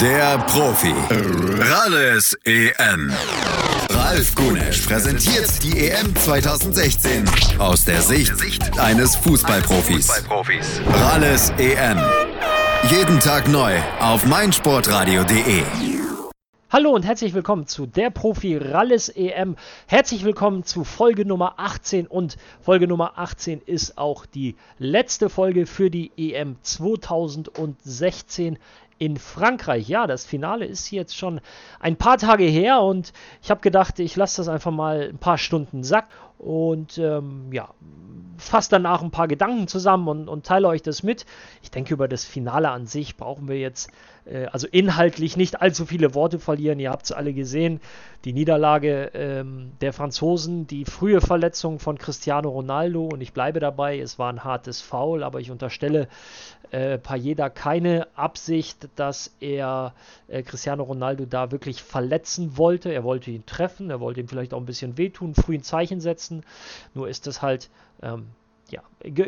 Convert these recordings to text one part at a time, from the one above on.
Der Profi. Ralles EM. Ralf Gunesch präsentiert die EM 2016 aus der Sicht eines Fußballprofis. Ralles EM. Jeden Tag neu auf meinsportradio.de. Hallo und herzlich willkommen zu der Profi Ralles EM. Herzlich willkommen zu Folge Nummer 18 und Folge Nummer 18 ist auch die letzte Folge für die EM 2016 in Frankreich. Ja, das Finale ist jetzt schon ein paar Tage her und ich habe gedacht, ich lasse das einfach mal ein paar Stunden sacken und ähm, ja, fasse danach ein paar Gedanken zusammen und, und, teile euch das mit. Ich denke, über das Finale an sich brauchen wir jetzt also inhaltlich nicht allzu viele Worte verlieren. Ihr habt es alle gesehen. Die Niederlage ähm, der Franzosen, die frühe Verletzung von Cristiano Ronaldo und ich bleibe dabei, es war ein hartes Foul, aber ich unterstelle äh, Payeda keine Absicht, dass er äh, Cristiano Ronaldo da wirklich verletzen wollte. Er wollte ihn treffen, er wollte ihm vielleicht auch ein bisschen wehtun, früh ein Zeichen setzen. Nur ist es halt ähm, ja,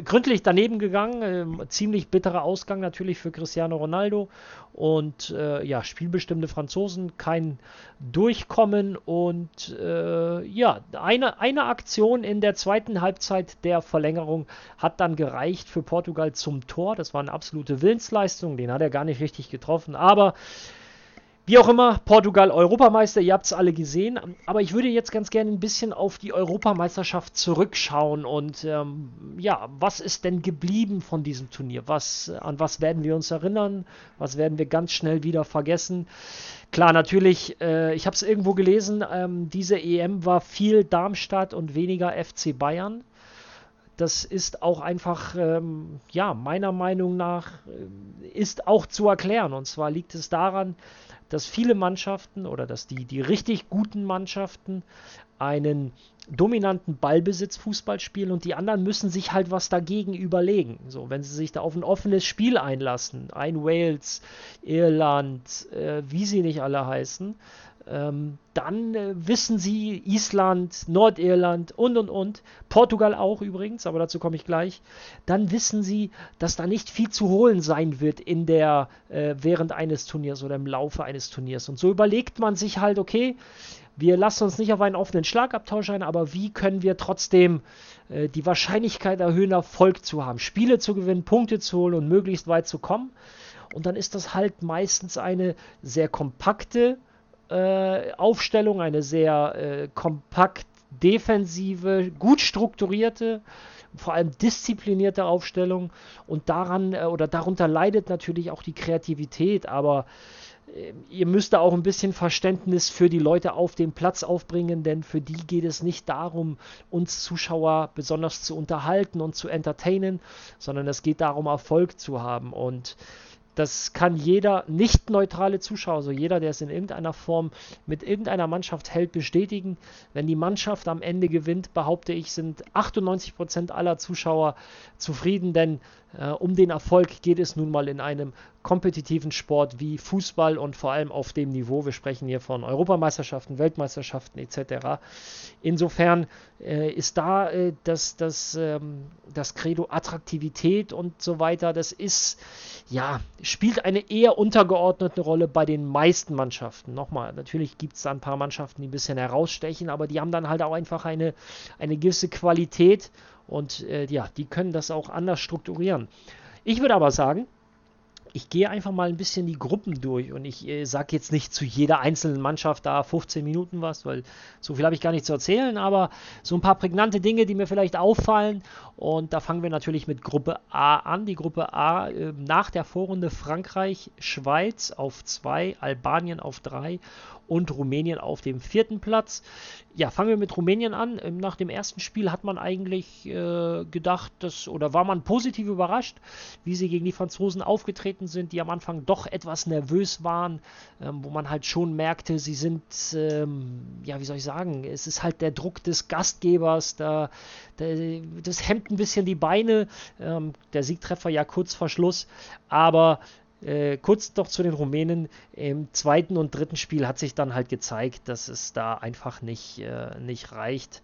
gründlich daneben gegangen. Ähm, ziemlich bitterer Ausgang natürlich für Cristiano Ronaldo. Und äh, ja, spielbestimmte Franzosen, kein Durchkommen. Und äh, ja, eine, eine Aktion in der zweiten Halbzeit der Verlängerung hat dann gereicht für Portugal zum Tor. Das war eine absolute Willensleistung. Den hat er gar nicht richtig getroffen. Aber wie auch immer, Portugal Europameister, ihr habt es alle gesehen. Aber ich würde jetzt ganz gerne ein bisschen auf die Europameisterschaft zurückschauen und ähm, ja, was ist denn geblieben von diesem Turnier? Was, an was werden wir uns erinnern? Was werden wir ganz schnell wieder vergessen? Klar, natürlich, äh, ich habe es irgendwo gelesen, ähm, diese EM war viel Darmstadt und weniger FC Bayern. Das ist auch einfach, ähm, ja, meiner Meinung nach, äh, ist auch zu erklären. Und zwar liegt es daran, dass viele Mannschaften oder dass die, die richtig guten Mannschaften einen dominanten Ballbesitz-Fußball spielen und die anderen müssen sich halt was dagegen überlegen. So, wenn sie sich da auf ein offenes Spiel einlassen, ein Wales, Irland, äh, wie sie nicht alle heißen, ähm, dann äh, wissen sie Island, Nordirland und und und, Portugal auch übrigens, aber dazu komme ich gleich, dann wissen sie, dass da nicht viel zu holen sein wird in der, äh, während eines Turniers oder im Laufe eines Turniers. Und so überlegt man sich halt, okay, wir lassen uns nicht auf einen offenen Schlagabtausch ein, aber wie können wir trotzdem äh, die Wahrscheinlichkeit erhöhen, Erfolg zu haben, Spiele zu gewinnen, Punkte zu holen und möglichst weit zu kommen? Und dann ist das halt meistens eine sehr kompakte, äh, Aufstellung, eine sehr äh, kompakt defensive, gut strukturierte, vor allem disziplinierte Aufstellung. Und daran äh, oder darunter leidet natürlich auch die Kreativität, aber äh, ihr müsst da auch ein bisschen Verständnis für die Leute auf dem Platz aufbringen, denn für die geht es nicht darum, uns Zuschauer besonders zu unterhalten und zu entertainen, sondern es geht darum, Erfolg zu haben. Und das kann jeder nicht neutrale Zuschauer, also jeder, der es in irgendeiner Form mit irgendeiner Mannschaft hält, bestätigen. Wenn die Mannschaft am Ende gewinnt, behaupte ich, sind 98% aller Zuschauer zufrieden, denn um den Erfolg geht es nun mal in einem kompetitiven Sport wie Fußball und vor allem auf dem Niveau. Wir sprechen hier von Europameisterschaften, Weltmeisterschaften etc. Insofern äh, ist da äh, das, das, ähm, das Credo Attraktivität und so weiter, das ist, ja, spielt eine eher untergeordnete Rolle bei den meisten Mannschaften. Nochmal, natürlich gibt es da ein paar Mannschaften, die ein bisschen herausstechen, aber die haben dann halt auch einfach eine, eine gewisse Qualität und äh, ja, die können das auch anders strukturieren. Ich würde aber sagen, ich gehe einfach mal ein bisschen die Gruppen durch und ich äh, sage jetzt nicht zu jeder einzelnen Mannschaft da 15 Minuten was, weil so viel habe ich gar nicht zu erzählen, aber so ein paar prägnante Dinge, die mir vielleicht auffallen. Und da fangen wir natürlich mit Gruppe A an. Die Gruppe A äh, nach der Vorrunde Frankreich, Schweiz auf 2, Albanien auf 3 und Rumänien auf dem vierten Platz. Ja, fangen wir mit Rumänien an. Ähm, nach dem ersten Spiel hat man eigentlich äh, gedacht, dass, oder war man positiv überrascht, wie sie gegen die Franzosen aufgetreten sind, die am Anfang doch etwas nervös waren, ähm, wo man halt schon merkte, sie sind, ähm, ja, wie soll ich sagen, es ist halt der Druck des Gastgebers, da, da das hemmt ein bisschen die Beine. Ähm, der Siegtreffer ja kurz vor Schluss, aber äh, kurz noch zu den Rumänen. Im zweiten und dritten Spiel hat sich dann halt gezeigt, dass es da einfach nicht, äh, nicht reicht.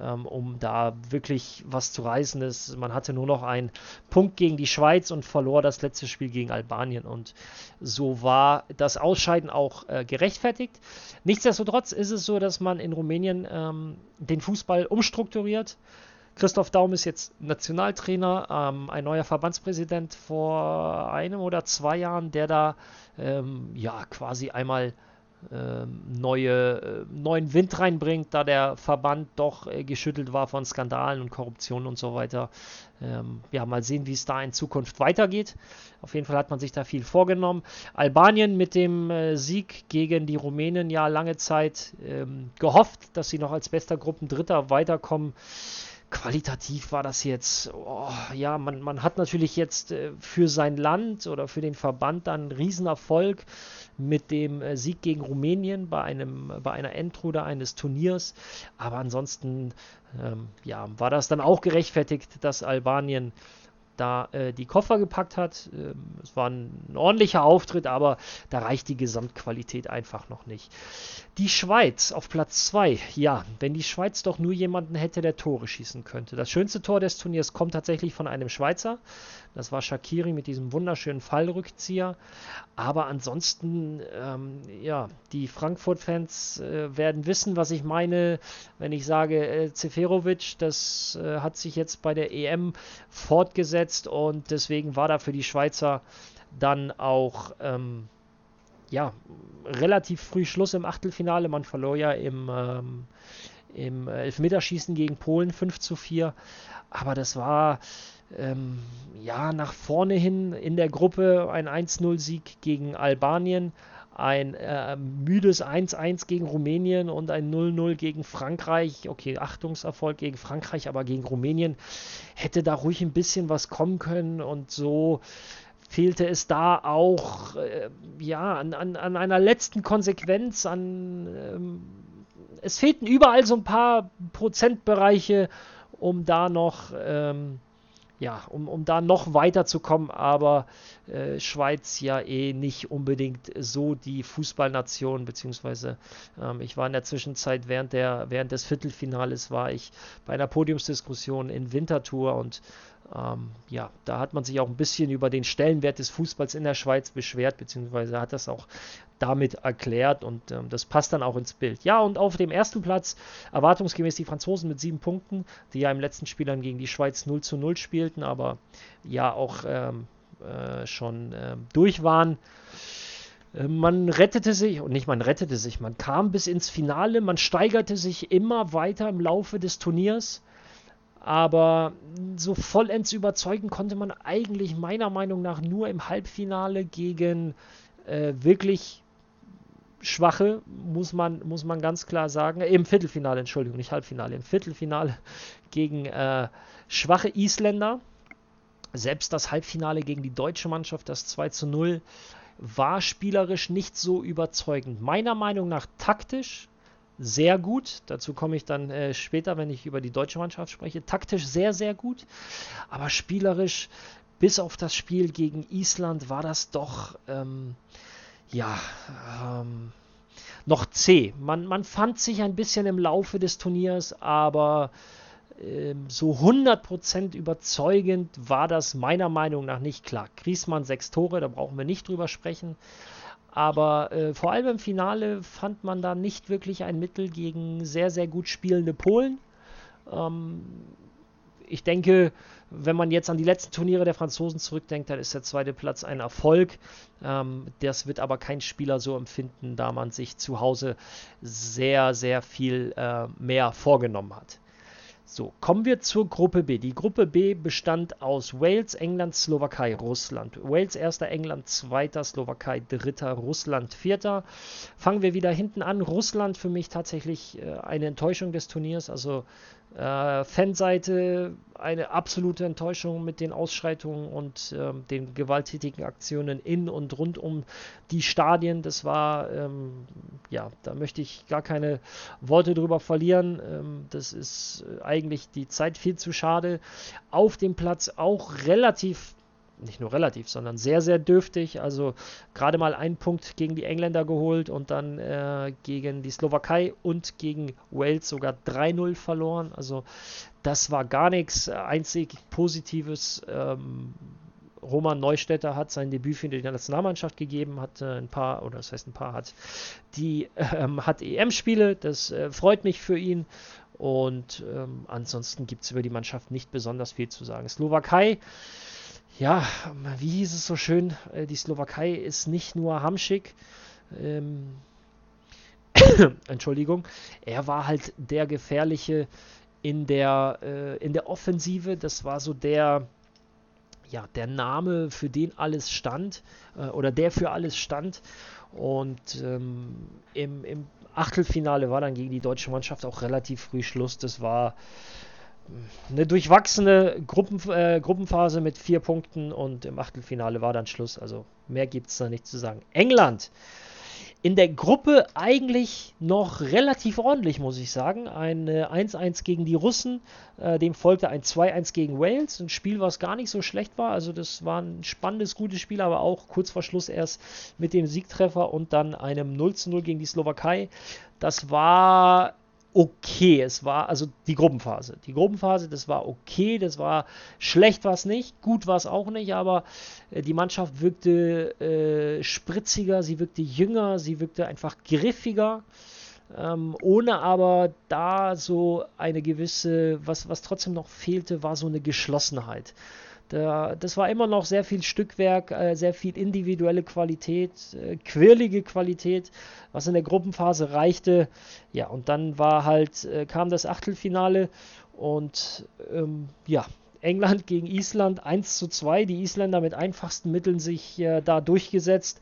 ähm, um da wirklich was zu reißen. Es, man hatte nur noch einen Punkt gegen die Schweiz und verlor das letzte Spiel gegen Albanien. Und so war das Ausscheiden auch äh, gerechtfertigt. Nichtsdestotrotz ist es so, dass man in Rumänien ähm, den Fußball umstrukturiert. Christoph Daum ist jetzt Nationaltrainer, ähm, ein neuer Verbandspräsident vor einem oder zwei Jahren, der da ähm, ja quasi einmal ähm, neue, äh, neuen Wind reinbringt, da der Verband doch äh, geschüttelt war von Skandalen und Korruption und so weiter. Ähm, ja, mal sehen, wie es da in Zukunft weitergeht. Auf jeden Fall hat man sich da viel vorgenommen. Albanien mit dem äh, Sieg gegen die Rumänen ja lange Zeit ähm, gehofft, dass sie noch als bester Gruppendritter weiterkommen qualitativ war das jetzt, oh, ja, man, man hat natürlich jetzt äh, für sein Land oder für den Verband dann einen Riesenerfolg mit dem äh, Sieg gegen Rumänien bei, einem, bei einer Endrunde eines Turniers. Aber ansonsten ähm, ja, war das dann auch gerechtfertigt, dass Albanien da äh, die Koffer gepackt hat. Ähm, es war ein, ordentlicher Auftritt, aber da reicht die Gesamtqualität einfach noch nicht. Die Schweiz auf Platz 2. Ja, wenn die Schweiz doch nur jemanden hätte, der Tore schießen könnte. Das schönste Tor des Turniers kommt tatsächlich von einem Schweizer. Das war Shakiri mit diesem wunderschönen Fallrückzieher. Aber ansonsten, ähm, ja, die Frankfurt-Fans äh, werden wissen, was ich meine, wenn ich sage, äh, Seferovic, das äh, hat sich jetzt bei der EM fortgesetzt und deswegen war da für die Schweizer dann auch ähm, ja, relativ früh Schluss im Achtelfinale. Man verlor ja im, ähm, im Elfmeterschießen gegen Polen 5 zu 4. Aber das war ähm, ja, nach vorne hin in der Gruppe ein 1-0-Sieg gegen Albanien, ein äh, müdes 1-1 gegen Rumänien und ein 0-0 gegen Frankreich. Okay, Achtungserfolg gegen Frankreich, aber gegen Rumänien hätte da ruhig ein bisschen was kommen können und so fehlte es da auch äh, ja, an, an, an, einer letzten Konsequenz, an ähm, es fehlten überall so ein paar Prozentbereiche, um da noch ähm, ja, um, um da noch weiterzukommen, aber äh, Schweiz ja eh nicht unbedingt so die Fußballnation, beziehungsweise ähm, ich war in der Zwischenzeit während, der, während des Viertelfinales war ich bei einer Podiumsdiskussion in Winterthur und ähm, ja, da hat man sich auch ein bisschen über den Stellenwert des Fußballs in der Schweiz beschwert, beziehungsweise hat das auch damit erklärt und ähm, das passt dann auch ins Bild. Ja, und auf dem ersten Platz erwartungsgemäß die Franzosen mit sieben Punkten, die ja im letzten Spiel dann gegen die Schweiz 0 zu 0 spielten, aber ja auch ähm, äh, schon äh, durch waren. Äh, man rettete sich, und nicht man rettete sich, man kam bis ins Finale, man steigerte sich immer weiter im Laufe des Turniers. Aber so vollends überzeugen konnte man eigentlich meiner Meinung nach nur im Halbfinale gegen äh, wirklich schwache, muss man, muss man ganz klar sagen. Im Viertelfinale, Entschuldigung, nicht Halbfinale, im Viertelfinale gegen äh, schwache Isländer. Selbst das Halbfinale gegen die deutsche Mannschaft, das 2 zu 0, war spielerisch nicht so überzeugend. Meiner Meinung nach taktisch sehr gut. Dazu komme ich dann äh, später, wenn ich über die deutsche Mannschaft spreche. Taktisch sehr, sehr gut. Aber spielerisch, bis auf das Spiel gegen Island, war das doch, ähm, ja, ähm, noch zäh. Man, man fand sich ein bisschen im Laufe des Turniers, aber ähm, so 100% überzeugend war das meiner Meinung nach nicht klar. Griesmann sechs Tore, da brauchen wir nicht drüber sprechen. Aber äh, vor allem im Finale fand man da nicht wirklich ein Mittel gegen sehr, sehr gut spielende Polen. Ähm, ich denke, wenn man jetzt an die letzten Turniere der Franzosen zurückdenkt, dann ist der zweite Platz ein Erfolg. Ähm, das wird aber kein Spieler so empfinden, da man sich zu Hause sehr, sehr viel äh, mehr vorgenommen hat. So, kommen wir zur Gruppe B. Die Gruppe B bestand aus Wales, England, Slowakei, Russland. Wales erster, England zweiter, Slowakei dritter, Russland vierter. Fangen wir wieder hinten an. Russland für mich tatsächlich äh, eine Enttäuschung des Turniers. Also äh, Fanseite eine absolute Enttäuschung mit den Ausschreitungen und ähm, den gewalttätigen Aktionen in und rund um die Stadien. Das war, ähm, ja, da möchte ich gar keine Worte drüber verlieren. Ähm, das ist äh, eigentlich die Zeit viel zu schade. Auf dem Platz auch relativ nicht nur relativ, sondern sehr, sehr dürftig. Also gerade mal einen Punkt gegen die Engländer geholt und dann äh, gegen die Slowakei und gegen Wales sogar 3-0 verloren. Also das war gar nichts. Einzig Positives. Ähm, Roman Neustädter hat sein Debüt für die Nationalmannschaft gegeben, hat äh, ein paar, oder das heißt ein paar, hat die ähm, hat EM-Spiele, das äh, freut mich für ihn. Und ähm, ansonsten gibt es über die Mannschaft nicht besonders viel zu sagen. Slowakei, ja, wie hieß es so schön, äh, die Slowakei ist nicht nur Hamschick, ähm, Entschuldigung, er war halt der gefährliche in der, äh, in der Offensive. Das war so der, ja, der Name, für den alles stand äh, oder der für alles stand. Und ähm, im, im Achtelfinale war dann gegen die deutsche Mannschaft auch relativ früh Schluss. Das war eine durchwachsene Gruppen, äh, Gruppenphase mit vier Punkten und im Achtelfinale war dann Schluss. Also mehr gibt es da nicht zu sagen. England in der Gruppe eigentlich noch relativ ordentlich, muss ich sagen. Ein 1-1 äh, gegen die Russen, äh, dem folgte ein 2-1 gegen Wales, ein Spiel, was gar nicht so schlecht war. Also das war ein spannendes, gutes Spiel, aber auch kurz vor Schluss erst mit dem Siegtreffer und dann einem 0-0 gegen die Slowakei. Das war okay. Es war also die Gruppenphase. Die Gruppenphase, das war okay, das war schlecht war es nicht, gut war es auch nicht, aber äh, die Mannschaft wirkte äh, spritziger, sie wirkte jünger, sie wirkte einfach griffiger. Ähm, ohne aber da so eine gewisse, was, was trotzdem noch fehlte, war so eine Geschlossenheit. Da, das war immer noch sehr viel Stückwerk, äh, sehr viel individuelle Qualität, äh, quirlige Qualität, was in der Gruppenphase reichte. Ja, und dann war halt, äh, kam das Achtelfinale und ähm, ja, England gegen Island 1 zu 2. Die Isländer mit einfachsten Mitteln sich äh, da durchgesetzt.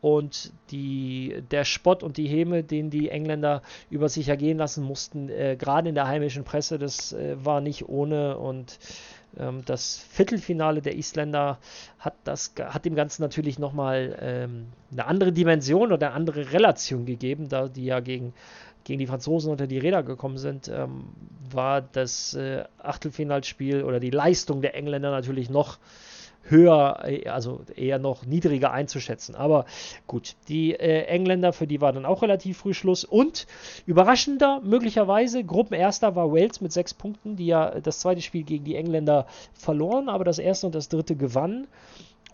Und die, der Spott und die Häme, den die Engländer über sich ergehen lassen mussten, äh, gerade in der heimischen Presse, das äh, war nicht ohne. Und das Viertelfinale der Isländer hat, das, hat dem Ganzen natürlich nochmal ähm, eine andere Dimension oder eine andere Relation gegeben, da die ja gegen, gegen die Franzosen unter die Räder gekommen sind, ähm, war das äh, Achtelfinalspiel oder die Leistung der Engländer natürlich noch höher, äh, also eher noch niedriger einzuschätzen. Aber gut, die äh, Engländer, für die war dann auch relativ früh Schluss. Und überraschender, möglicherweise, Gruppenerster war Wales mit sechs Punkten, die ja das zweite Spiel gegen die Engländer verloren, aber das erste und das dritte gewannen.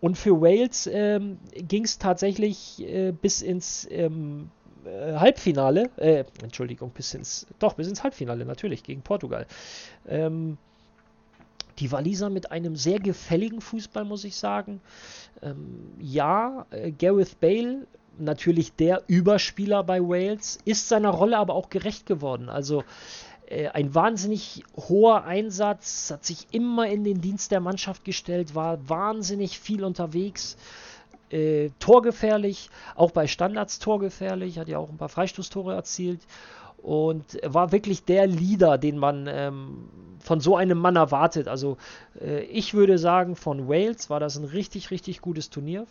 Und für Wales ähm, ging es tatsächlich äh, bis ins ähm, äh, Halbfinale, äh, Entschuldigung, bis ins, doch, bis ins Halbfinale, natürlich, gegen Portugal. Ähm, die Waliser mit einem sehr gefälligen Fußball, muss ich sagen. Ähm, ja, äh, Gareth Bale, natürlich der Überspieler bei Wales, ist seiner Rolle aber auch gerecht geworden. Also äh, ein wahnsinnig hoher Einsatz, hat sich immer in den Dienst der Mannschaft gestellt, war wahnsinnig viel unterwegs. Äh, torgefährlich, auch bei Standards torgefährlich, hat ja auch ein paar Freistoßtore erzielt und war wirklich der Leader, den man ähm, von so einem Mann erwartet. Also äh, ich würde sagen, von Wales war das ein richtig, richtig gutes Turnier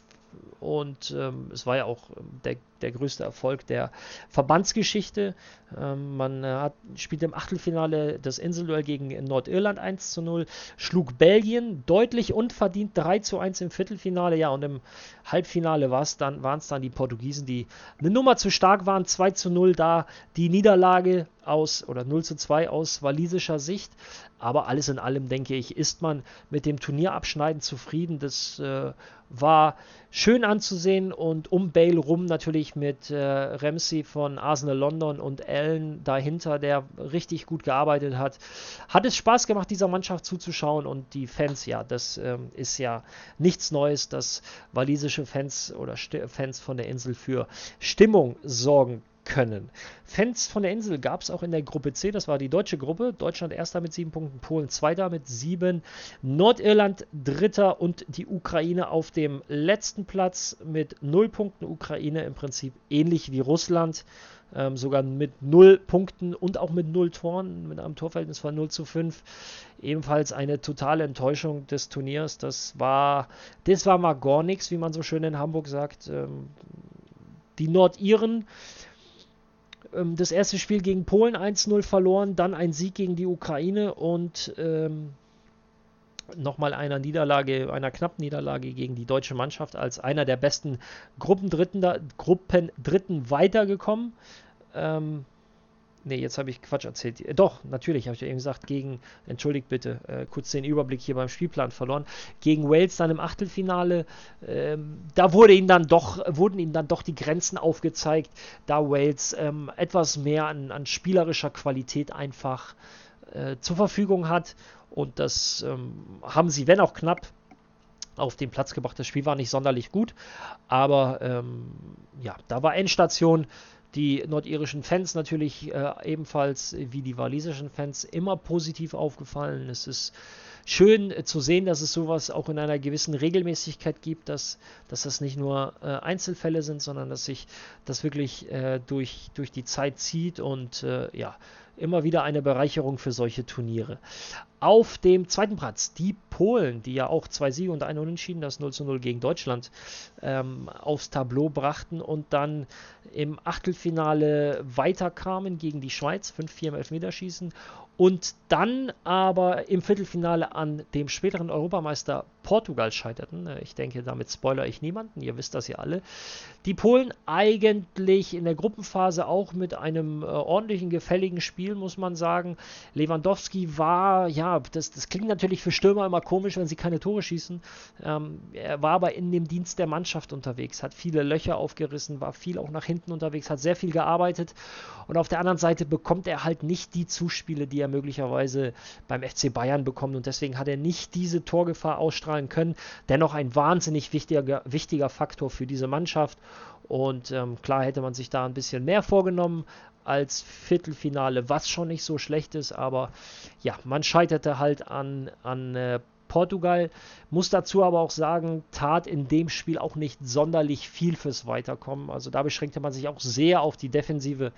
und ähm, es war ja auch ähm, der, der größte Erfolg der Verbandsgeschichte. Ähm, man äh, hat, spielte im Achtelfinale das Inselduell gegen Nordirland 1 zu 0, schlug Belgien deutlich unverdient 3 zu 1 im Viertelfinale, ja, und im Halbfinale war es dann, waren es dann die Portugiesen, die eine Nummer zu stark waren, 2 zu 0 da, die Niederlage aus oder 0 zu 2 aus walisischer Sicht. Aber alles in allem, denke ich, ist man mit dem Turnierabschneiden zufrieden. Das äh, war schön anzusehen und um Bale rum natürlich mit äh, Ramsey von Arsenal London und Allen dahinter, der richtig gut gearbeitet hat. Hat es Spaß gemacht, dieser Mannschaft zuzuschauen und die Fans, ja, das ähm, ist ja nichts Neues, dass walisische Fans oder St Fans von der Insel für Stimmung sorgen können. Fans von der Insel gab es auch in der Gruppe C, das war die deutsche Gruppe. Deutschland erster mit sieben Punkten, Polen zweiter mit sieben, Nordirland dritter und die Ukraine auf dem letzten Platz mit null Punkten. Ukraine im Prinzip ähnlich wie Russland. Ähm, sogar mit null Punkten und auch mit null Toren, mit einem Torverhältnis von 0 zu 5. Ebenfalls eine totale Enttäuschung des Turniers. Das war, das war mal gar nichts, wie man so schön in Hamburg sagt. Ähm, die Nordiren ähm, das erste Spiel gegen Polen 1-0 verloren, dann ein Sieg gegen die Ukraine und ähm, nochmal einer Niederlage, einer knappen Niederlage gegen die deutsche Mannschaft als einer der besten Gruppendritten, Gruppendritten weitergekommen. Ähm, Ne, jetzt habe ich Quatsch erzählt. Äh, doch, natürlich, habe ich ja eben gesagt, gegen, entschuldigt bitte, äh, kurz den Überblick hier beim Spielplan verloren. Gegen Wales dann im Achtelfinale, ähm, da wurde ihm dann doch, wurden ihm dann doch die Grenzen aufgezeigt, da Wales ähm, etwas mehr an, an, spielerischer Qualität einfach äh, zur Verfügung hat. Und das ähm, haben sie, wenn auch knapp, auf den Platz gebracht. Das Spiel war nicht sonderlich gut, aber ähm, ja, da war Endstation die nordirischen Fans natürlich äh, ebenfalls wie die walisischen Fans immer positiv aufgefallen. Es ist schön äh, zu sehen, dass es sowas auch in einer gewissen Regelmäßigkeit gibt, dass, dass das nicht nur äh, Einzelfälle sind, sondern dass sich das wirklich äh, durch, durch die Zeit zieht und äh, ja, immer wieder eine Bereicherung für solche Turniere. Auf dem zweiten Platz die Polen, die ja auch zwei Siege und ein Unentschieden, das 0 zu 0 gegen Deutschland, ähm, aufs Tableau brachten und dann im Achtelfinale weiterkamen gegen die Schweiz, 5-4 im Elfmeterschießen und dann aber im Viertelfinale an dem späteren Europameister Portugal scheiterten. Äh, ich denke, damit spoiler ich niemanden, ihr wisst das ja alle. Die Polen eigentlich in der Gruppenphase auch mit einem äh, ordentlichen, gefälligen Spiel, muss man sagen. Lewandowski war, ja, das, das klingt natürlich für Stürmer immer komisch, wenn sie keine Tore schießen. Ähm, er war aber in dem Dienst der Mannschaft unterwegs, hat viele Löcher aufgerissen, war viel auch nach hinten unterwegs, hat sehr viel gearbeitet. Und auf der anderen Seite bekommt er halt nicht die Zuspiele, die er möglicherweise beim FC Bayern bekommt. Und deswegen hat er nicht diese Torgefahr ausstrahlen können. Dennoch ein wahnsinnig wichtiger, wichtiger Faktor für diese Mannschaft. Und ähm, klar hätte man sich da ein bisschen mehr vorgenommen als Viertelfinale, was schon nicht so schlecht ist. Aber ja, man scheiterte halt an, an äh, Portugal. Muss dazu aber auch sagen, tat in dem Spiel auch nicht sonderlich viel fürs Weiterkommen. Also da beschränkte man sich auch sehr auf die Defensive.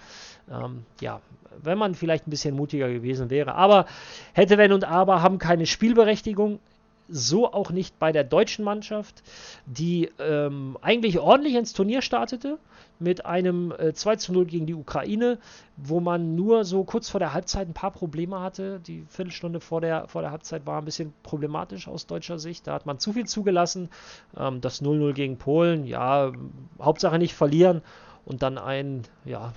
Ähm, ja, wenn man vielleicht ein bisschen mutiger gewesen wäre. Aber hätte, wenn und aber haben keine Spielberechtigung. So auch nicht bei der deutschen Mannschaft, die ähm, eigentlich ordentlich ins Turnier startete mit einem äh, 2 zu 0 gegen die Ukraine, wo man nur so kurz vor der Halbzeit ein paar Probleme hatte. Die Viertelstunde vor der, vor der Halbzeit war ein bisschen problematisch aus deutscher Sicht. Da hat man zu viel zugelassen. Ähm, das 0-0 gegen Polen, ja, Hauptsache nicht verlieren und dann ein, ja,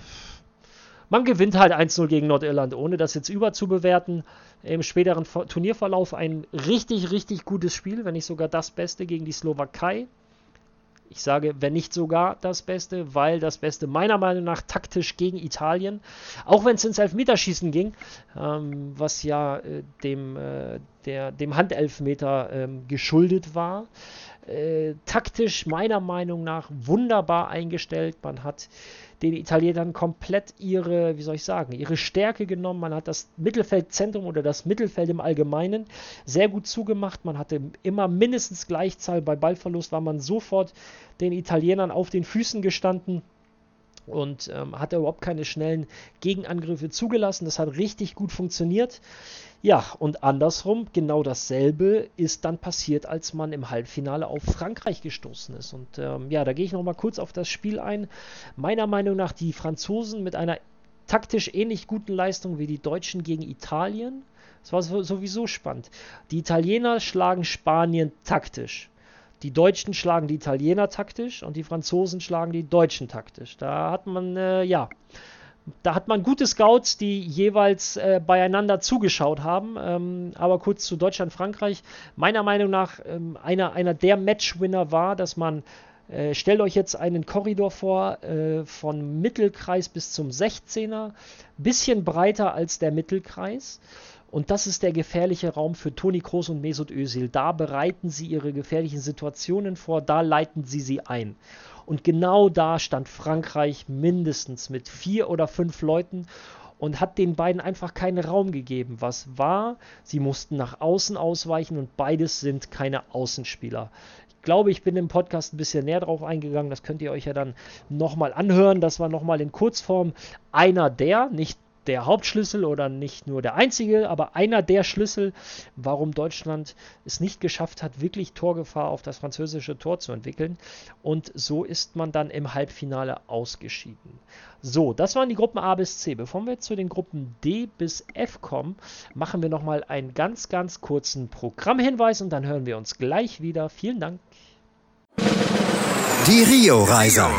man gewinnt halt 1-0 gegen Nordirland, ohne das jetzt überzubewerten. Im späteren Turnierverlauf ein richtig, richtig gutes Spiel, wenn nicht sogar das Beste gegen die Slowakei. Ich sage, wenn nicht sogar das Beste, weil das Beste meiner Meinung nach taktisch gegen Italien, auch wenn es ins Elfmeterschießen ging, ähm, was ja äh, dem, äh, der, dem Handelfmeter ähm, geschuldet war, äh, taktisch meiner Meinung nach wunderbar eingestellt. Man hat den Italienern komplett ihre, wie soll ich sagen, ihre Stärke genommen. Man hat das Mittelfeldzentrum oder das Mittelfeld im Allgemeinen sehr gut zugemacht. Man hatte immer mindestens Gleichzahl. Bei Ballverlust war man sofort den Italienern auf den Füßen gestanden und ähm, hat überhaupt keine schnellen Gegenangriffe zugelassen. Das hat richtig gut funktioniert. Ja, und andersrum, genau dasselbe ist dann passiert, als man im Halbfinale auf Frankreich gestoßen ist. Und ähm, ja, da gehe ich nochmal kurz auf das Spiel ein. Meiner Meinung nach die Franzosen mit einer taktisch ähnlich guten Leistung wie die Deutschen gegen Italien. Das war sowieso spannend. Die Italiener schlagen Spanien taktisch. Die Deutschen schlagen die Italiener taktisch und die Franzosen schlagen die Deutschen taktisch. Da hat man, äh, ja, da hat man gute Scouts, die jeweils äh, beieinander zugeschaut haben. Ähm, aber kurz zu Deutschland, Frankreich. Meiner Meinung nach ähm, einer, einer der Matchwinner war, dass man, äh, stellt euch jetzt einen Korridor vor, äh, von Mittelkreis bis zum 16er, bisschen breiter als der Mittelkreis. Und das ist der gefährliche Raum für Toni Kroos und Mesut Özil. Da bereiten sie ihre gefährlichen Situationen vor, da leiten sie sie ein. Und genau da stand Frankreich mindestens mit vier oder fünf Leuten und hat den beiden einfach keinen Raum gegeben. Was war? Sie mussten nach außen ausweichen und beides sind keine Außenspieler. Ich glaube, ich bin im Podcast ein bisschen näher drauf eingegangen. Das könnt ihr euch ja dann nochmal anhören. Das war nochmal in Kurzform einer der, nicht der Hauptschlüssel oder nicht nur der einzige, aber einer der Schlüssel, warum Deutschland es nicht geschafft hat, wirklich Torgefahr auf das französische Tor zu entwickeln. Und so ist man dann im Halbfinale ausgeschieden. So, das waren die Gruppen A bis C. Bevor wir zu den Gruppen D bis F kommen, machen wir nochmal einen ganz, ganz kurzen Programmhinweis und dann hören wir uns gleich wieder. Vielen Dank. Die Rio-Reiser.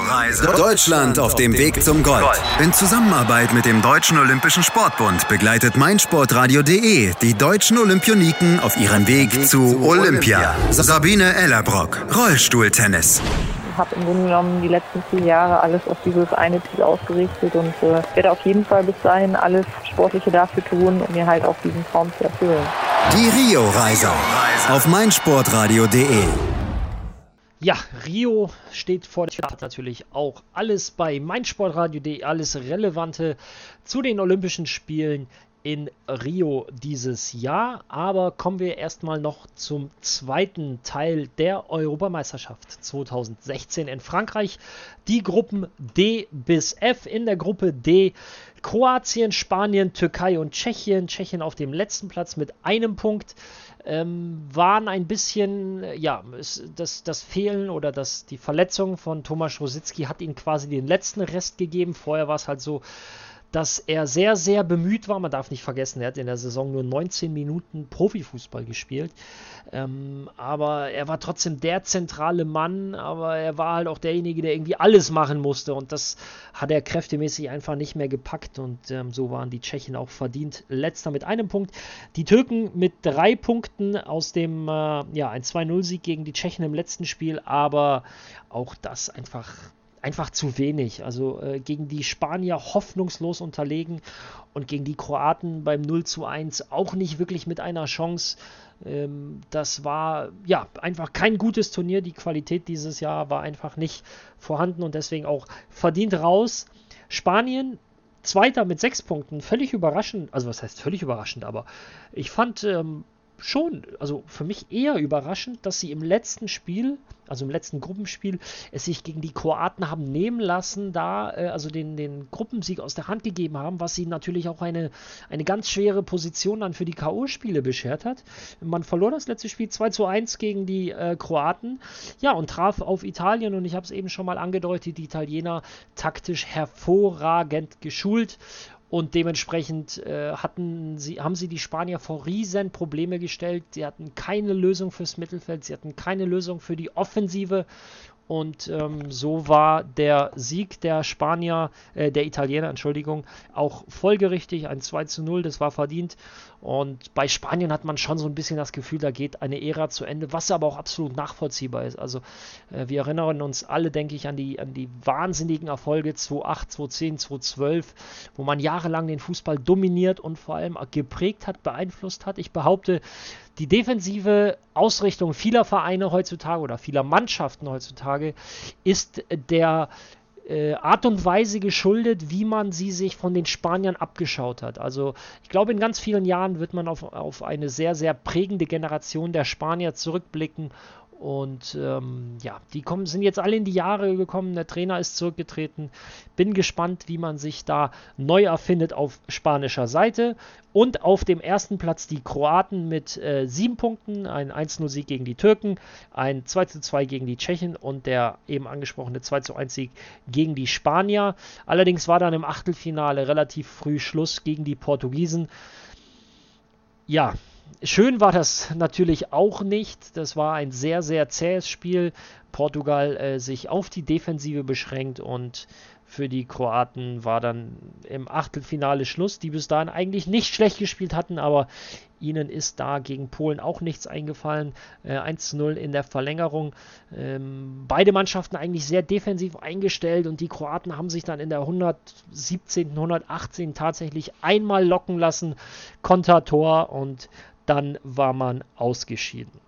Deutschland auf dem Weg zum Gold. In Zusammenarbeit mit dem Deutschen Olympischen Sportbund begleitet meinsportradio.de die deutschen Olympioniken auf ihrem Weg zu Olympia. Sabine Ellerbrock, Rollstuhltennis. Ich habe im Grunde genommen die letzten vier Jahre alles auf dieses eine Ziel ausgerichtet und äh, werde auf jeden Fall bis dahin alles Sportliche dafür tun, um mir halt auch diesen Traum zu erfüllen. Die Rio-Reiser auf meinsportradio.de. Ja, Rio steht vor der Start natürlich auch alles bei meinsportradio.de, alles Relevante zu den Olympischen Spielen in Rio dieses Jahr. Aber kommen wir erstmal noch zum zweiten Teil der Europameisterschaft 2016 in Frankreich. Die Gruppen D bis F. In der Gruppe D Kroatien, Spanien, Türkei und Tschechien. Tschechien auf dem letzten Platz mit einem Punkt ähm, waren ein bisschen, ja, das, das Fehlen oder das, die Verletzung von Thomas Rositzky hat ihm quasi den letzten Rest gegeben. Vorher war es halt so, dass er sehr, sehr bemüht war. Man darf nicht vergessen, er hat in der Saison nur 19 Minuten Profifußball gespielt. Ähm, aber er war trotzdem der zentrale Mann, aber er war halt auch derjenige, der irgendwie alles machen musste. Und das hat er kräftemäßig einfach nicht mehr gepackt. Und ähm, so waren die Tschechen auch verdient. Letzter mit einem Punkt. Die Türken mit drei Punkten aus dem äh, ja, ein 2-0-Sieg gegen die Tschechen im letzten Spiel. Aber auch das einfach einfach zu wenig. Also äh, gegen die Spanier hoffnungslos unterlegen und gegen die Kroaten beim 0 zu 1 auch nicht wirklich mit einer Chance. Ähm, das war ja einfach kein gutes Turnier. Die Qualität dieses Jahr war einfach nicht vorhanden und deswegen auch verdient raus. Spanien Zweiter mit sechs Punkten, völlig überraschend. Also was heißt völlig überraschend, aber ich fand ähm, schon, also für mich eher überraschend, dass sie im letzten Spiel, also im letzten Gruppenspiel, es sich gegen die Kroaten haben nehmen lassen, da äh, also den, den Gruppensieg aus der Hand gegeben haben, was sie natürlich auch eine, eine ganz schwere Position dann für die K.O.-Spiele beschert hat. Man verlor das letzte Spiel 2 zu 1 gegen die äh, Kroaten, ja, und traf auf Italien und ich habe es eben schon mal angedeutet, die Italiener taktisch hervorragend geschult und dementsprechend äh, hatten sie, haben sie die Spanier vor riesen Probleme gestellt. Sie hatten keine Lösung fürs Mittelfeld, sie hatten keine Lösung für die Offensive. Und ähm, so war der Sieg der Spanier, äh, der Italiener, Entschuldigung, auch folgerichtig. Ein 2 zu 0, das war verdient. Und bei Spanien hat man schon so ein bisschen das Gefühl, da geht eine Ära zu Ende, was aber auch absolut nachvollziehbar ist. Also äh, wir erinnern uns alle, denke ich, an die, an die wahnsinnigen Erfolge 2008, 2010, 2012, wo man jahrelang den Fußball dominiert und vor allem geprägt hat, beeinflusst hat. Ich behaupte, die defensive Ausrichtung vieler Vereine heutzutage oder vieler Mannschaften heutzutage ist der äh, Art und Weise geschuldet, wie man sie sich von den Spaniern abgeschaut hat. Also ich glaube, in ganz vielen Jahren wird man auf, auf eine sehr, sehr prägende Generation der Spanier zurückblicken und ähm, ja, die kommen, sind jetzt alle in die Jahre gekommen. Der Trainer ist zurückgetreten. Bin gespannt, wie man sich da neu erfindet auf spanischer Seite. Und auf dem ersten Platz die Kroaten mit äh, sieben Punkten. Ein 1-0-Sieg gegen die Türken, ein 2-2 gegen die Tschechen und der eben angesprochene 2-1-Sieg gegen die Spanier. Allerdings war dann im Achtelfinale relativ früh Schluss gegen die Portugiesen. Ja, Schön war das natürlich auch nicht. Das war ein sehr, sehr zähes Spiel. Portugal äh, sich auf die Defensive beschränkt und für die Kroaten war dann im Achtelfinale Schluss, die bis dahin eigentlich nicht schlecht gespielt hatten, aber ihnen ist da gegen Polen auch nichts eingefallen. Äh, 1-0 in der Verlängerung. Ähm, beide Mannschaften eigentlich sehr defensiv eingestellt und die Kroaten haben sich dann in der 117., 118. tatsächlich einmal locken lassen. Kontertor und dann war man ausgeschieden.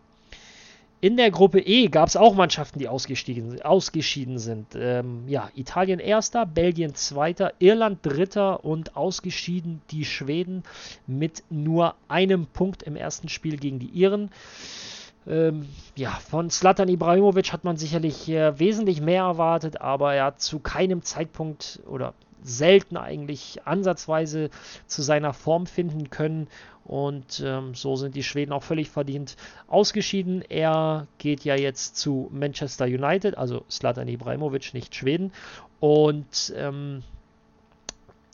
In der Gruppe E gab es auch Mannschaften, die ausgeschieden, ausgeschieden sind. Ähm, ja, Italien erster, Belgien zweiter, Irland dritter und ausgeschieden die Schweden mit nur einem Punkt im ersten Spiel gegen die Iren. Ähm, ja, von Slatan Ibrahimovic hat man sicherlich äh, wesentlich mehr erwartet, aber er hat zu keinem Zeitpunkt oder selten eigentlich ansatzweise zu seiner Form finden können. Und ähm, so sind die Schweden auch völlig verdient ausgeschieden. Er geht ja jetzt zu Manchester United, also Slatan Ibrahimovic, nicht Schweden. Und ähm,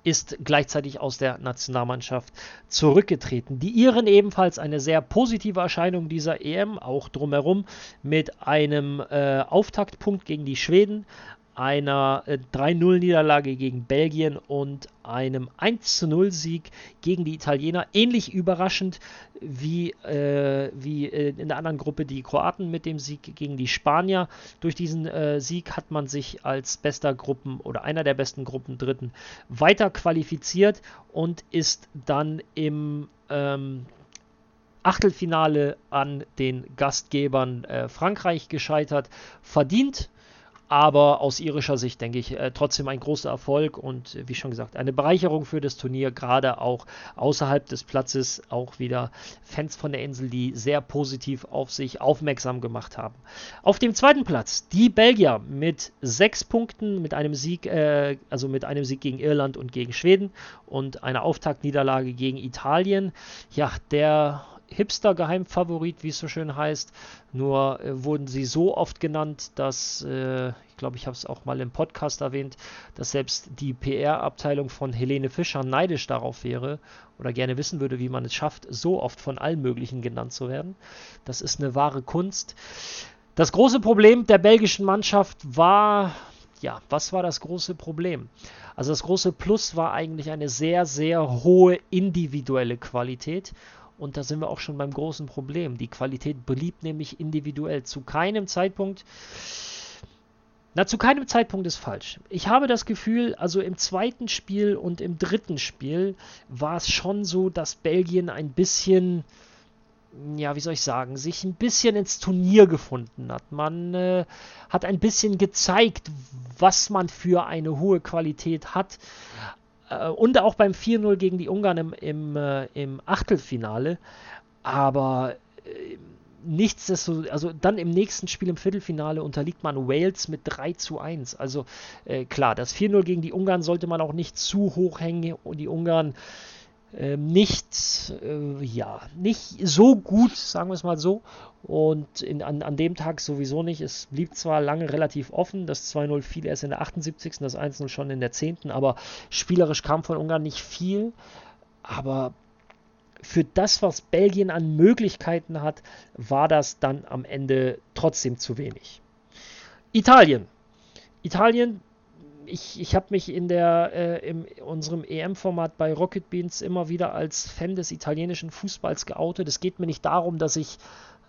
ist gleichzeitig aus der Nationalmannschaft zurückgetreten. Die Iren ebenfalls eine sehr positive Erscheinung dieser EM, auch drumherum mit einem äh, Auftaktpunkt gegen die Schweden, einer äh, 3-0-Niederlage gegen Belgien und einem 1-0-Sieg gegen die Italiener. Ähnlich überraschend wie, äh, wie äh, in der anderen Gruppe die Kroaten mit dem Sieg gegen die Spanier. Durch diesen äh, Sieg hat man sich als bester Gruppen oder einer der besten Gruppen Dritten weiter qualifiziert und ist dann im ähm, Achtelfinale an den Gastgebern äh, Frankreich gescheitert. Verdient aber aus irischer Sicht denke ich äh, trotzdem ein großer Erfolg und äh, wie schon gesagt, eine Bereicherung für das Turnier, gerade auch außerhalb des Platzes, auch wieder Fans von der Insel, die sehr positiv auf sich aufmerksam gemacht haben. Auf dem zweiten Platz die Belgier mit sechs Punkten, mit einem Sieg, äh, also mit einem Sieg gegen Irland und gegen Schweden und einer Auftaktniederlage gegen Italien. Ja, der Hipster-Geheimfavorit, wie es so schön heißt. Nur äh, wurden sie so oft genannt, dass, äh, ich glaube, ich habe es auch mal im Podcast erwähnt, dass selbst die PR-Abteilung von Helene Fischer neidisch darauf wäre oder gerne wissen würde, wie man es schafft, so oft von allen möglichen genannt zu werden. Das ist eine wahre Kunst. Das große Problem der belgischen Mannschaft war, ja, was war das große Problem? Also das große Plus war eigentlich eine sehr, sehr hohe individuelle Qualität und da sind wir auch schon beim großen Problem. Die Qualität blieb nämlich individuell. Zu keinem Zeitpunkt. Na, zu keinem Zeitpunkt ist falsch. Ich habe das Gefühl, also im zweiten Spiel und im dritten Spiel war es schon so, dass Belgien ein bisschen, ja, wie soll ich sagen, sich ein bisschen ins Turnier gefunden hat. Man äh, hat ein bisschen gezeigt, was man für eine hohe Qualität hat. Äh, und auch beim 4-0 gegen die Ungarn im, im, äh, im Achtelfinale. Aber äh, nichtsdestotrotz, also dann im nächsten Spiel im Viertelfinale unterliegt man Wales mit 3 zu 1. Also äh, klar, das 4-0 gegen die Ungarn sollte man auch nicht zu hoch hängen und die Ungarn nicht, äh, ja, nicht so gut, sagen wir es mal so. Und in, an, an dem Tag sowieso nicht. Es blieb zwar lange relativ offen, das 2-0 fiel erst in der 78., das 1-0 schon in der 10., aber spielerisch kam von Ungarn nicht viel. Aber für das, was Belgien an Möglichkeiten hat, war das dann am Ende trotzdem zu wenig. Italien. Italien ich, ich habe mich in der äh, in unserem EM-Format bei Rocket Beans immer wieder als Fan des italienischen Fußballs geoutet. Es geht mir nicht darum, dass ich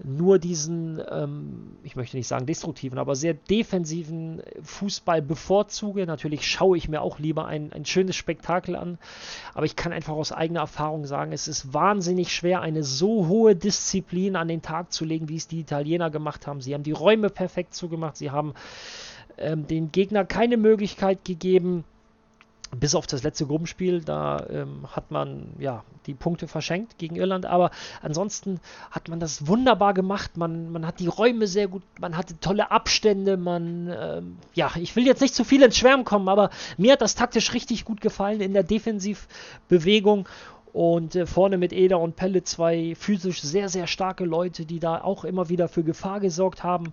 nur diesen, ähm, ich möchte nicht sagen destruktiven, aber sehr defensiven Fußball bevorzuge. Natürlich schaue ich mir auch lieber ein, ein schönes Spektakel an, aber ich kann einfach aus eigener Erfahrung sagen, es ist wahnsinnig schwer, eine so hohe Disziplin an den Tag zu legen, wie es die Italiener gemacht haben. Sie haben die Räume perfekt zugemacht, sie haben ähm, den Gegner keine Möglichkeit gegeben, bis auf das letzte Gruppenspiel, da ähm, hat man ja die Punkte verschenkt gegen Irland, aber ansonsten hat man das wunderbar gemacht. Man, man hat die Räume sehr gut, man hatte tolle Abstände, man, ähm, ja, ich will jetzt nicht zu viel ins Schwärmen kommen, aber mir hat das taktisch richtig gut gefallen in der Defensivbewegung und äh, vorne mit Eder und Pelle zwei physisch sehr, sehr starke Leute, die da auch immer wieder für Gefahr gesorgt haben.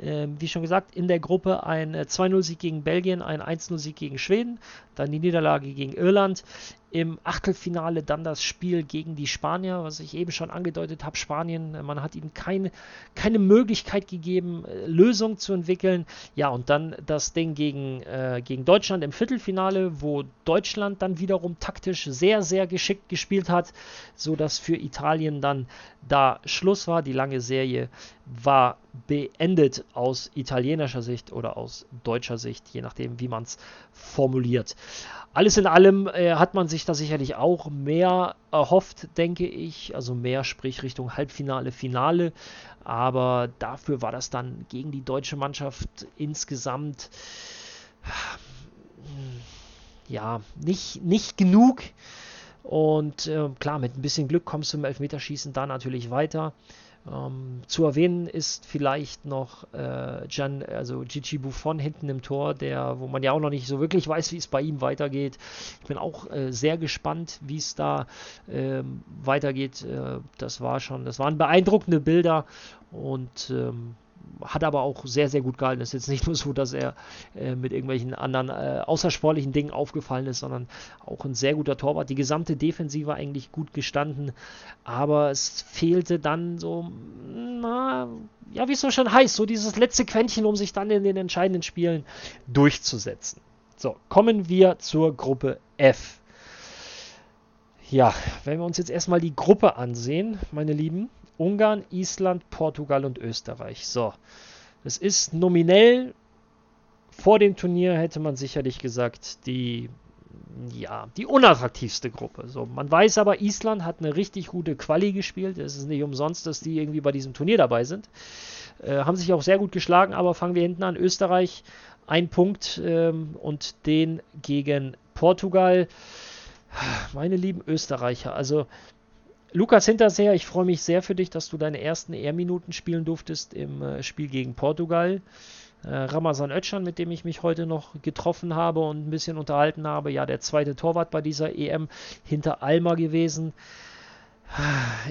Ähm, wie schon gesagt, in der Gruppe ein äh, 2-0-Sieg gegen Belgien, ein 1-0-Sieg gegen Schweden, dann die Niederlage gegen Irland. Im Achtelfinale dann das Spiel gegen die Spanier, was ich eben schon angedeutet habe. Spanien, äh, man hat ihnen keine, keine Möglichkeit gegeben, äh, Lösungen zu entwickeln. Ja, und dann das Ding gegen, äh, gegen Deutschland im Viertelfinale, wo Deutschland dann wiederum taktisch sehr, sehr geschickt gespielt hat, sodass für Italien dann da Schluss war. Die lange Serie war beendet aus italienischer Sicht oder aus deutscher Sicht, je nachdem, wie man es formuliert. Alles in allem äh, hat man sich da sicherlich auch mehr erhofft, denke ich. Also mehr, sprich Richtung Halbfinale, Finale. Aber dafür war das dann gegen die deutsche Mannschaft insgesamt ja nicht, nicht genug. Und äh, klar, mit ein bisschen Glück kommst du im Elfmeterschießen da natürlich weiter. Ähm, zu erwähnen ist vielleicht noch äh, Gian, also Gigi Buffon hinten im Tor, der, wo man ja auch noch nicht so wirklich weiß, wie es bei ihm weitergeht. Ich bin auch äh, sehr gespannt, wie es da ähm, weitergeht. Äh, das war schon, das waren beeindruckende Bilder und ähm, hat aber auch sehr, sehr gut gehalten. Es ist jetzt nicht nur so, dass er äh, mit irgendwelchen anderen äh, außersportlichen Dingen aufgefallen ist, sondern auch ein sehr guter Torwart. Die gesamte Defensive eigentlich gut gestanden, aber es fehlte dann so, na, ja, wie es so schon heißt, so dieses letzte Quäntchen, um sich dann in den entscheidenden Spielen durchzusetzen. So, kommen wir zur Gruppe F. Ja, wenn wir uns jetzt erstmal die Gruppe ansehen, meine Lieben, Ungarn, Island, Portugal und Österreich. So, es ist nominell vor dem Turnier hätte man sicherlich gesagt, die ja, die unattraktivste Gruppe. So, man weiß aber, Island hat eine richtig gute Quali gespielt. Es ist nicht umsonst, dass die irgendwie bei diesem Turnier dabei sind. Äh, haben sich auch sehr gut geschlagen, aber fangen wir hinten an. Österreich, ein Punkt ähm, und den gegen Portugal. Meine lieben Österreicher, also Lukas Hinterseher, ich freue mich sehr für dich, dass du deine ersten ER-Minuten spielen durftest im äh, Spiel gegen Portugal. Äh, Ramazan Özcan, mit dem ich mich heute noch getroffen habe und ein bisschen unterhalten habe, ja, der zweite Torwart bei dieser EM hinter Alma gewesen.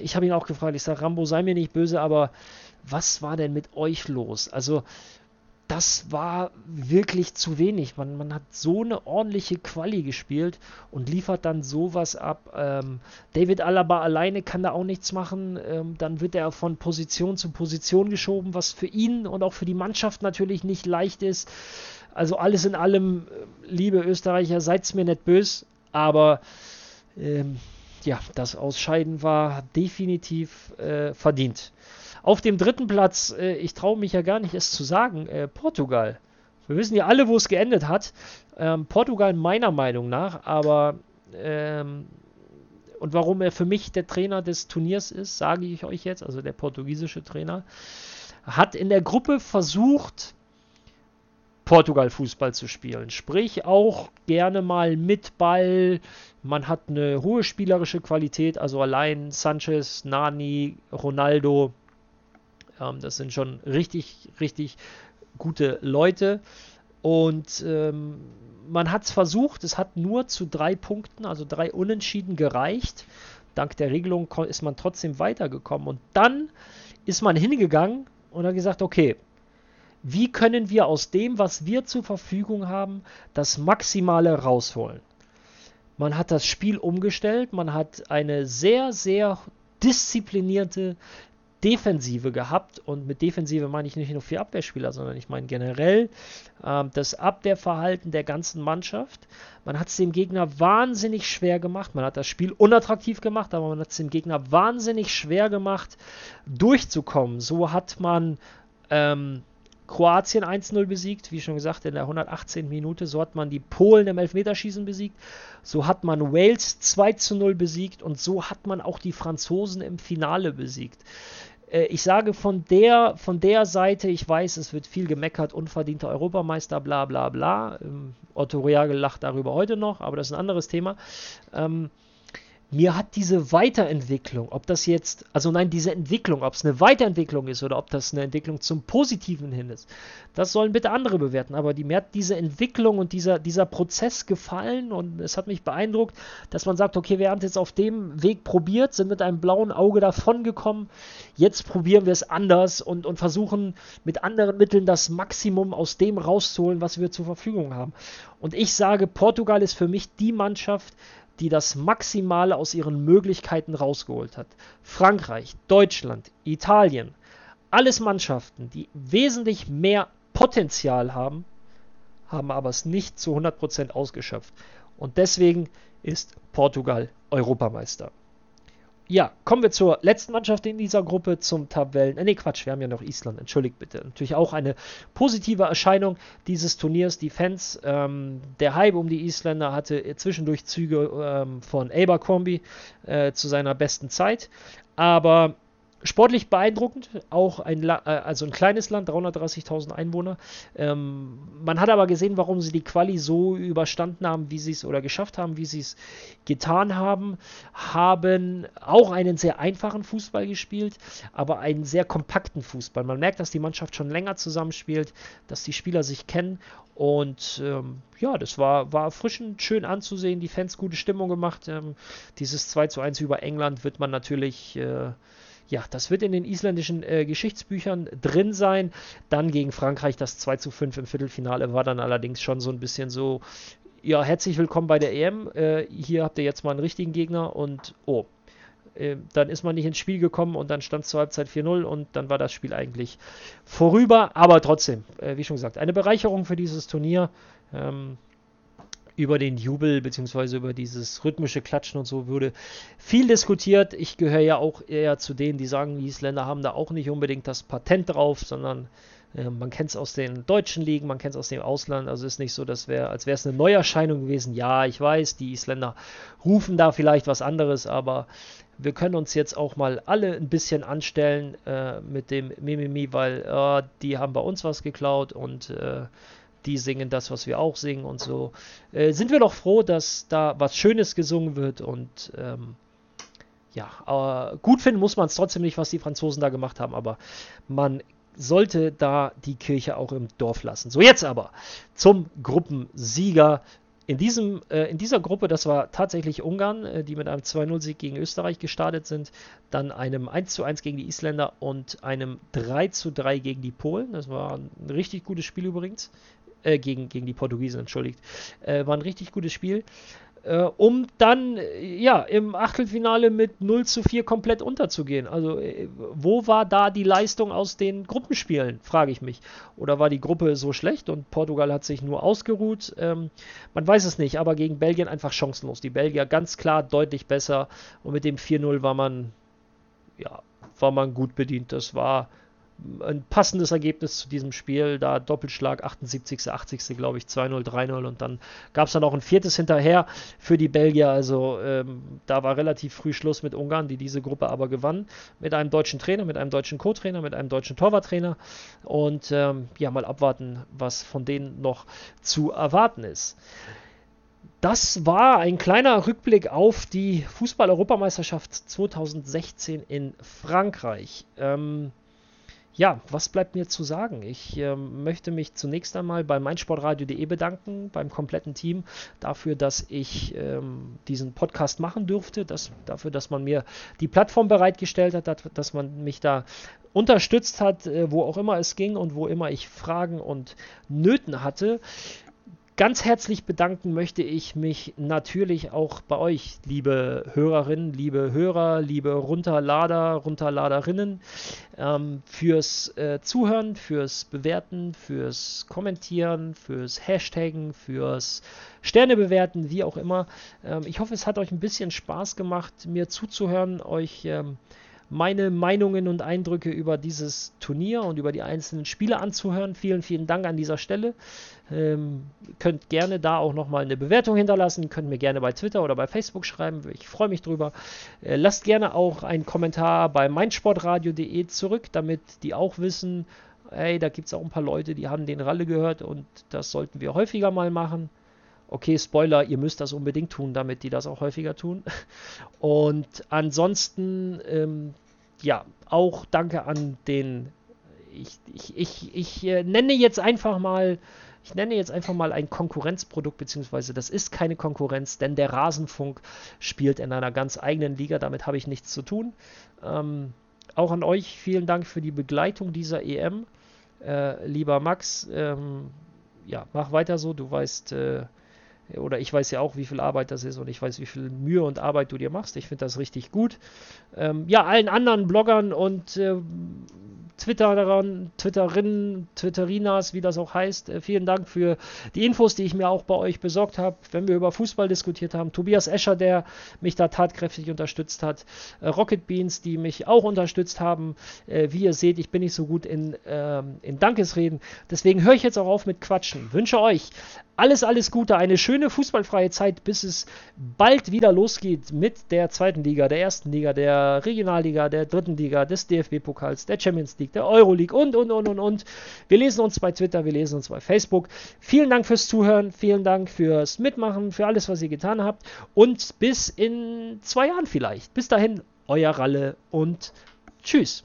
Ich habe ihn auch gefragt, ich sage, Rambo, sei mir nicht böse, aber was war denn mit euch los? Also, das war wirklich zu wenig. Man, man hat so eine ordentliche Quali gespielt und liefert dann sowas ab. Ähm, David Alaba alleine kann da auch nichts machen. Ähm, dann wird er von Position zu Position geschoben, was für ihn und auch für die Mannschaft natürlich nicht leicht ist. Also alles in allem, äh, liebe Österreicher, seid's mir nicht böse, aber ähm, ja, das Ausscheiden war definitiv äh, verdient. Auf dem dritten Platz, äh, ich traue mich ja gar nicht, es zu sagen, äh, Portugal. Wir wissen ja alle, wo es geendet hat. Ähm, Portugal meiner Meinung nach, aber ähm, und warum er für mich der Trainer des Turniers ist, sage ich euch jetzt, also der portugiesische Trainer, hat in der Gruppe versucht, Portugal Fußball zu spielen. Sprich auch gerne mal mit Ball. Man hat eine hohe spielerische Qualität, also allein Sanchez, Nani, Ronaldo, ähm, das sind schon richtig, richtig gute Leute. Und ähm, man hat es versucht, es hat nur zu drei Punkten, also drei Unentschieden gereicht. Dank der Regelung ist man trotzdem weitergekommen. Und dann ist man hingegangen und hat gesagt, okay, wie können wir aus dem, was wir zur Verfügung haben, das Maximale rausholen? Man hat das Spiel umgestellt, man hat eine sehr, sehr disziplinierte Defensive gehabt und mit Defensive meine ich nicht nur für Abwehrspieler, sondern ich meine generell ähm, das Abwehrverhalten der ganzen Mannschaft. Man hat es dem Gegner wahnsinnig schwer gemacht. Man hat das Spiel unattraktiv gemacht, aber man hat es dem Gegner wahnsinnig schwer gemacht, durchzukommen. So hat man ähm, Kroatien 1-0 besiegt, wie schon gesagt, in der 118. Minute. So hat man die Polen im Elfmeterschießen besiegt. So hat man Wales 2-0 besiegt und so hat man auch die Franzosen im Finale besiegt. Äh, ich sage von der, von der Seite, ich weiß, es wird viel gemeckert, unverdienter Europameister, bla bla bla. Ähm, Otto Reagel lacht darüber heute noch, aber das ist ein anderes Thema. Ähm, mir hat diese Weiterentwicklung, ob das jetzt, also nein, diese Entwicklung, ob es eine Weiterentwicklung ist oder ob das eine Entwicklung zum Positiven hin ist, das sollen bitte andere bewerten. Aber die, mir hat diese Entwicklung und dieser, dieser Prozess gefallen und es hat mich beeindruckt, dass man sagt, okay, wir haben es jetzt auf dem Weg probiert, sind mit einem blauen Auge davongekommen, jetzt probieren wir es anders und, und versuchen mit anderen Mitteln das Maximum aus dem rauszuholen, was wir zur Verfügung haben. Und ich sage, Portugal ist für mich die Mannschaft, die das Maximale aus ihren Möglichkeiten rausgeholt hat. Frankreich, Deutschland, Italien, alles Mannschaften, die wesentlich mehr Potenzial haben, haben aber es nicht zu 100% ausgeschöpft. Und deswegen ist Portugal Europameister. Ja, kommen wir zur letzten Mannschaft in dieser Gruppe, zum Tabellen. Äh, nee, Quatsch, wir haben ja noch Island, entschuldigt bitte. Natürlich auch eine positive Erscheinung dieses Turniers. Die Fans, ähm, der Hype um die Isländer hatte zwischendurch Züge ähm, von Abercrombie äh, zu seiner besten Zeit. Aber sportlich beeindruckend, auch ein, La äh, also ein kleines Land, 330.000 Einwohner. Ähm, man hat aber gesehen, warum sie die Quali so überstanden haben, wie sie es oder geschafft haben, wie sie es getan haben. Haben auch einen sehr einfachen Fußball gespielt, aber einen sehr kompakten Fußball. Man merkt, dass die Mannschaft schon länger zusammenspielt, dass die Spieler sich kennen und ähm, ja, das war, war erfrischend, schön anzusehen, die Fans gute Stimmung gemacht. Ähm, dieses 2 zu 1 über England wird man natürlich äh, ja, das wird in den isländischen äh, Geschichtsbüchern drin sein. Dann gegen Frankreich das 2 zu 5 im Viertelfinale war dann allerdings schon so ein bisschen so, ja, herzlich willkommen bei der EM. Äh, hier habt ihr jetzt mal einen richtigen Gegner und oh, äh, dann ist man nicht ins Spiel gekommen und dann stand es zur Halbzeit 4-0 und dann war das Spiel eigentlich vorüber. Aber trotzdem, äh, wie schon gesagt, eine Bereicherung für dieses Turnier. Ähm, über den Jubel bzw. über dieses rhythmische Klatschen und so würde viel diskutiert. Ich gehöre ja auch eher zu denen, die sagen, die Isländer haben da auch nicht unbedingt das Patent drauf, sondern äh, man kennt es aus den deutschen Ligen, man kennt es aus dem Ausland. Also ist nicht so, dass wär, als wäre es eine Neuerscheinung gewesen. Ja, ich weiß, die Isländer rufen da vielleicht was anderes, aber wir können uns jetzt auch mal alle ein bisschen anstellen äh, mit dem Mimimi, weil äh, die haben bei uns was geklaut und äh, die singen das, was wir auch singen und so. Äh, sind wir doch froh, dass da was Schönes gesungen wird und ähm, ja, aber gut finden muss man es trotzdem nicht, was die Franzosen da gemacht haben, aber man sollte da die Kirche auch im Dorf lassen. So, jetzt aber zum Gruppensieger. In, diesem, äh, in dieser Gruppe, das war tatsächlich Ungarn, äh, die mit einem 2-0-Sieg gegen Österreich gestartet sind, dann einem 1-1 gegen die Isländer und einem 3-3 gegen die Polen. Das war ein richtig gutes Spiel übrigens äh, gegen, gegen die Portugiesen, entschuldigt. Äh, war ein richtig gutes Spiel. Äh, um dann ja im Achtelfinale mit 0 zu 4 komplett unterzugehen. Also äh, wo war da die Leistung aus den Gruppenspielen, frage ich mich. Oder war die Gruppe so schlecht und Portugal hat sich nur ausgeruht? Ähm, man weiß es nicht, aber gegen Belgien einfach chancenlos. Die Belgier ganz klar deutlich besser und mit dem 4-0 war man ja, war man gut bedient. Das war ein passendes Ergebnis zu diesem Spiel. Da Doppelschlag 78., 80., glaube ich, 2-0, 3-0 und dann gab es dann auch ein viertes hinterher für die Belgier. Also ähm, da war relativ früh Schluss mit Ungarn, die diese Gruppe aber gewann. Mit einem deutschen Trainer, mit einem deutschen Co-Trainer, mit einem deutschen Torwarttrainer. Und ähm, ja, mal abwarten, was von denen noch zu erwarten ist. Das war ein kleiner Rückblick auf die Fußball-Europameisterschaft 2016 in Frankreich. Ähm, ja, was bleibt mir zu sagen? Ich äh, möchte mich zunächst einmal bei meinsportradio.de bedanken, beim kompletten Team, dafür, dass ich ähm, diesen Podcast machen durfte, dass, dafür, dass man mir die Plattform bereitgestellt hat, dass, dass man mich da unterstützt hat, äh, wo auch immer es ging und wo immer ich Fragen und Nöten hatte. Ganz herzlich bedanken möchte ich mich natürlich auch bei euch, liebe Hörerinnen, liebe Hörer, liebe Runterlader, Runterladerinnen, ähm, fürs äh, Zuhören, fürs Bewerten, fürs Kommentieren, fürs Hashtaggen, fürs Sterne bewerten, wie auch immer. Ähm, ich hoffe, es hat euch ein bisschen Spaß gemacht, mir zuzuhören, euch ähm, meine Meinungen und Eindrücke über dieses Turnier und über die einzelnen Spiele anzuhören. Vielen, vielen Dank an dieser Stelle. Ähm, könnt gerne da auch nochmal eine Bewertung hinterlassen. Könnt mir gerne bei Twitter oder bei Facebook schreiben. Ich freue mich drüber. Äh, lasst gerne auch einen Kommentar bei meinsportradio.de zurück, damit die auch wissen, hey, da gibt es auch ein paar Leute, die haben den Ralle gehört und das sollten wir häufiger mal machen. Okay, Spoiler, ihr müsst das unbedingt tun, damit die das auch häufiger tun. Und ansonsten, ähm, ja, auch danke an den, ich, ich, ich, ich äh, nenne jetzt einfach mal, ich nenne jetzt einfach mal ein Konkurrenzprodukt, beziehungsweise das ist keine Konkurrenz, denn der Rasenfunk spielt in einer ganz eigenen Liga, damit habe ich nichts zu tun. Ähm, auch an euch vielen Dank für die Begleitung dieser EM. Äh, lieber Max, ähm, ja, mach weiter so, du weißt, äh, oder ich weiß ja auch, wie viel Arbeit das ist und ich weiß, wie viel Mühe und Arbeit du dir machst. Ich finde das richtig gut. Ähm, ja, allen anderen Bloggern und äh, Twitterern, Twitterinnen, Twitterinas, wie das auch heißt. Äh, vielen Dank für die Infos, die ich mir auch bei euch besorgt habe, wenn wir über Fußball diskutiert haben. Tobias Escher, der mich da tatkräftig unterstützt hat. Äh, Rocket Beans, die mich auch unterstützt haben. Äh, wie ihr seht, ich bin nicht so gut in, ähm, in Dankesreden. Deswegen höre ich jetzt auch auf mit Quatschen. Wünsche euch alles, alles Gute, eine schöne fußballfreie Zeit, bis es bald wieder losgeht mit der zweiten Liga, der ersten Liga, der Regionalliga, der dritten Liga, des DFB-Pokals, der Champions League, der Euroleague und, und, und, und, und. Wir lesen uns bei Twitter, wir lesen uns bei Facebook. Vielen Dank fürs Zuhören, vielen Dank fürs Mitmachen, für alles, was ihr getan habt und bis in zwei Jahren vielleicht. Bis dahin, euer Ralle und tschüss.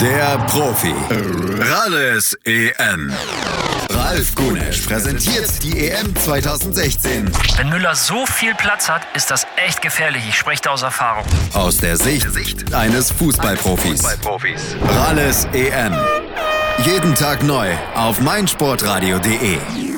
Der Profi. Ralles EM. Ralf Gunesch präsentiert die EM 2016. Wenn Müller so viel Platz hat, ist das echt gefährlich. Ich spreche da aus Erfahrung. Aus der Sicht eines Fußballprofis. Ralles EM. Jeden Tag neu auf meinsportradio.de.